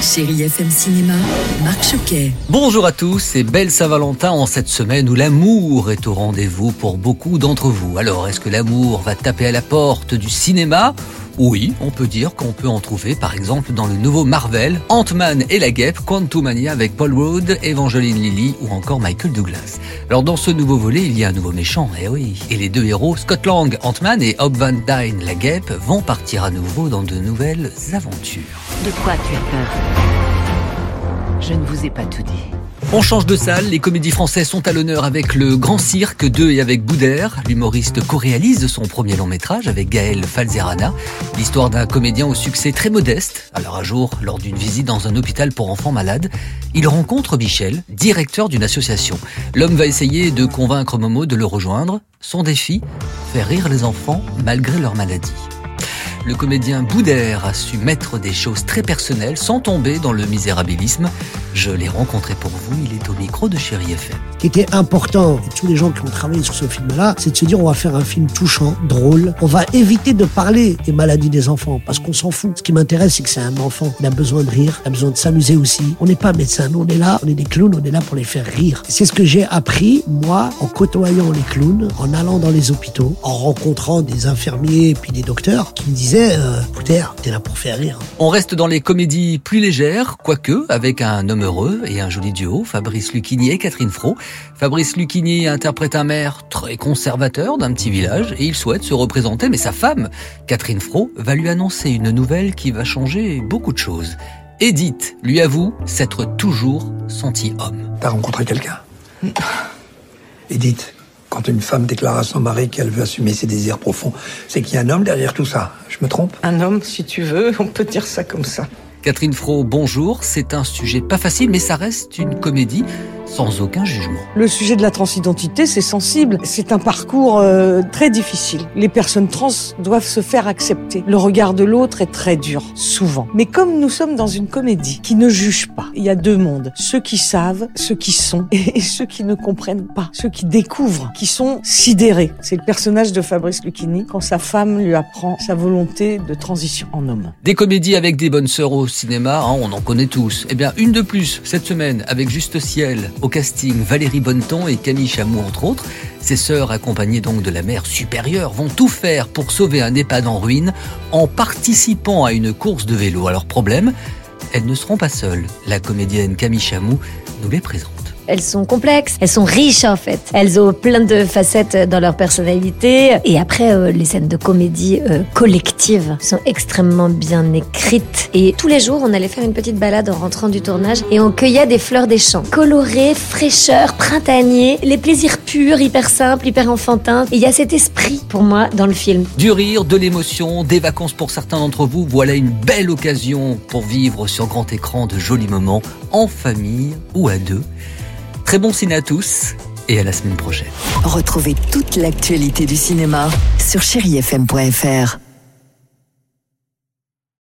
Chérie FM Cinéma, Marc Choquet. Bonjour à tous et belle Saint-Valentin en cette semaine où l'amour est au rendez-vous pour beaucoup d'entre vous. Alors, est-ce que l'amour va taper à la porte du cinéma? Oui, on peut dire qu'on peut en trouver par exemple dans le nouveau Marvel, Ant-Man et la guêpe, Quantumania avec Paul Rudd, Evangeline Lilly ou encore Michael Douglas. Alors dans ce nouveau volet, il y a un nouveau méchant, eh oui. Et les deux héros, Scott Lang, Ant-Man et Hob Van Dyne, la guêpe, vont partir à nouveau dans de nouvelles aventures. De quoi tu as peur? Je ne vous ai pas tout dit. On change de salle, les comédies françaises sont à l'honneur avec le Grand Cirque 2 et avec Boudère. L'humoriste co-réalise son premier long métrage avec Gaël Falzerana. L'histoire d'un comédien au succès très modeste. Alors un jour, lors d'une visite dans un hôpital pour enfants malades, il rencontre Michel, directeur d'une association. L'homme va essayer de convaincre Momo de le rejoindre. Son défi, faire rire les enfants malgré leur maladie le comédien Boudère a su mettre des choses très personnelles sans tomber dans le misérabilisme. Je l'ai rencontré pour vous, il est au micro de Chéri FM. Ce qui était important, et tous les gens qui ont travaillé sur ce film-là, c'est de se dire on va faire un film touchant, drôle. On va éviter de parler des maladies des enfants parce qu'on s'en fout. Ce qui m'intéresse, c'est que c'est un enfant. Il a besoin de rire, il a besoin de s'amuser aussi. On n'est pas médecin, nous on est là, on est des clowns, on est là pour les faire rire. C'est ce que j'ai appris, moi, en côtoyant les clowns, en allant dans les hôpitaux, en rencontrant des infirmiers et puis des docteurs qui me disaient euh, t'es là pour faire rire. On reste dans les comédies plus légères, quoique, avec un homme heureux et un joli duo, Fabrice Lucchini et Catherine Fro. Fabrice Lucchini interprète un maire très conservateur d'un petit village et il souhaite se représenter, mais sa femme, Catherine Fro, va lui annoncer une nouvelle qui va changer beaucoup de choses. Edith lui avoue s'être toujours senti homme. T'as rencontré quelqu'un? Edith, quand une femme déclare à son mari qu'elle veut assumer ses désirs profonds, c'est qu'il y a un homme derrière tout ça. Je me trompe? Un homme, si tu veux, on peut dire ça comme ça. Catherine Fro, bonjour. C'est un sujet pas facile, mais ça reste une comédie sans aucun jugement. Le sujet de la transidentité, c'est sensible. C'est un parcours euh, très difficile. Les personnes trans doivent se faire accepter. Le regard de l'autre est très dur, souvent. Mais comme nous sommes dans une comédie qui ne juge pas, il y a deux mondes. Ceux qui savent, ceux qui sont, et ceux qui ne comprennent pas. Ceux qui découvrent, qui sont sidérés. C'est le personnage de Fabrice Lucchini quand sa femme lui apprend sa volonté de transition en homme. Des comédies avec des bonnes sœurs au cinéma, hein, on en connaît tous. Eh bien, une de plus cette semaine avec Juste Ciel au casting Valérie Bonneton et Camille Chamou entre autres. Ses sœurs, accompagnées donc de la mère supérieure, vont tout faire pour sauver un EHPAD en ruine en participant à une course de vélo. Alors problème, elles ne seront pas seules. La comédienne Camille Chamou nous les présente. Elles sont complexes, elles sont riches en fait. Elles ont plein de facettes dans leur personnalité. Et après, euh, les scènes de comédie euh, collective sont extrêmement bien écrites. Et tous les jours, on allait faire une petite balade en rentrant du tournage et on cueillait des fleurs des champs. Colorées, fraîcheur, printanier, les plaisirs purs, hyper simples, hyper enfantins. Et il y a cet esprit pour moi dans le film. Du rire, de l'émotion, des vacances pour certains d'entre vous. Voilà une belle occasion pour vivre sur grand écran de jolis moments en famille ou à deux. Très bon ciné à tous et à la semaine prochaine. Retrouvez toute l'actualité du cinéma sur chérifm.fr.